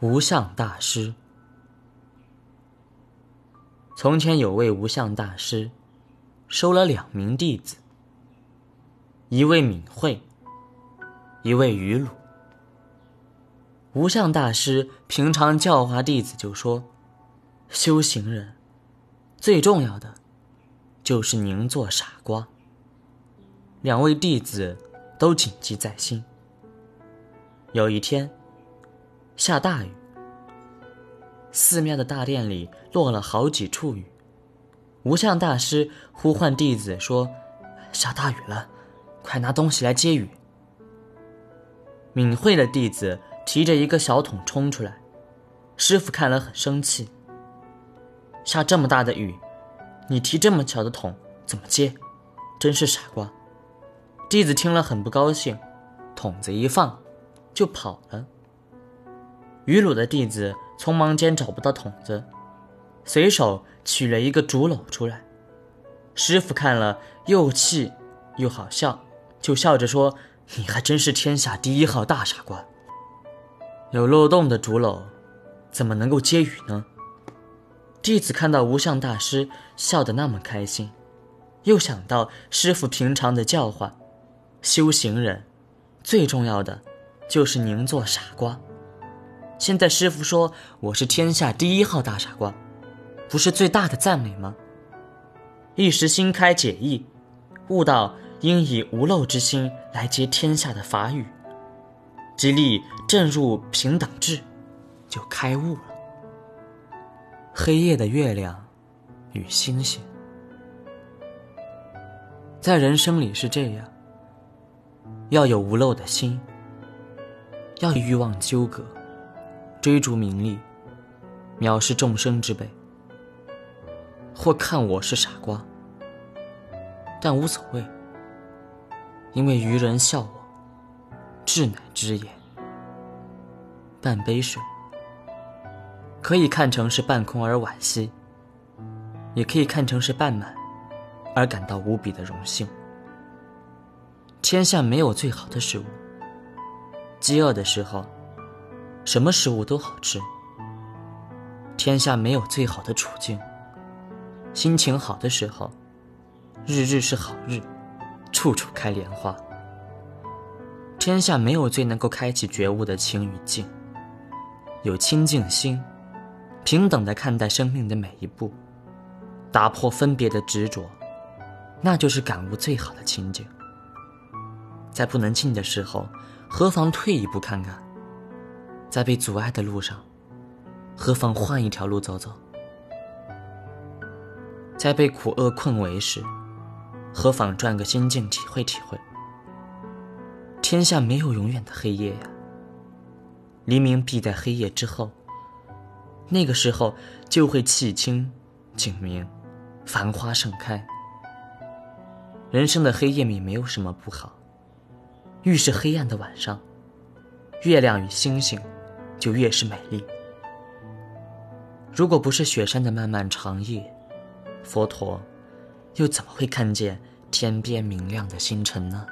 无相大师。从前有位无相大师，收了两名弟子，一位敏慧，一位愚鲁。无相大师平常教化弟子就说：“修行人最重要的就是宁做傻瓜。”两位弟子都谨记在心。有一天，下大雨，寺庙的大殿里落了好几处雨。无相大师呼唤弟子说：“下大雨了，快拿东西来接雨。”敏慧的弟子。提着一个小桶冲出来，师傅看了很生气。下这么大的雨，你提这么小的桶怎么接？真是傻瓜！弟子听了很不高兴，桶子一放，就跑了。愚鲁的弟子匆忙间找不到桶子，随手取了一个竹篓出来。师傅看了又气又好笑，就笑着说：“你还真是天下第一号大傻瓜。”有漏洞的竹篓，怎么能够接雨呢？弟子看到无相大师笑得那么开心，又想到师傅平常的教化，修行人最重要的就是宁做傻瓜。现在师傅说我是天下第一号大傻瓜，不是最大的赞美吗？一时心开解意，悟到应以无漏之心来接天下的法语。即力正入平等智，就开悟了。黑夜的月亮与星星，在人生里是这样：要有无漏的心，要欲望纠葛，追逐名利，藐视众生之辈，或看我是傻瓜，但无所谓，因为愚人笑我。智乃知也。半杯水，可以看成是半空而惋惜，也可以看成是半满，而感到无比的荣幸。天下没有最好的食物。饥饿的时候，什么食物都好吃。天下没有最好的处境。心情好的时候，日日是好日，处处开莲花。天下没有最能够开启觉悟的清与净，有清净心，平等的看待生命的每一步，打破分别的执着，那就是感悟最好的情景。在不能进的时候，何妨退一步看看；在被阻碍的路上，何妨换一条路走走；在被苦厄困围时，何妨转个心境体会体会。天下没有永远的黑夜呀。黎明必在黑夜之后。那个时候就会气清、景明，繁花盛开。人生的黑夜里没有什么不好。越是黑暗的晚上，月亮与星星就越是美丽。如果不是雪山的漫漫长夜，佛陀又怎么会看见天边明亮的星辰呢？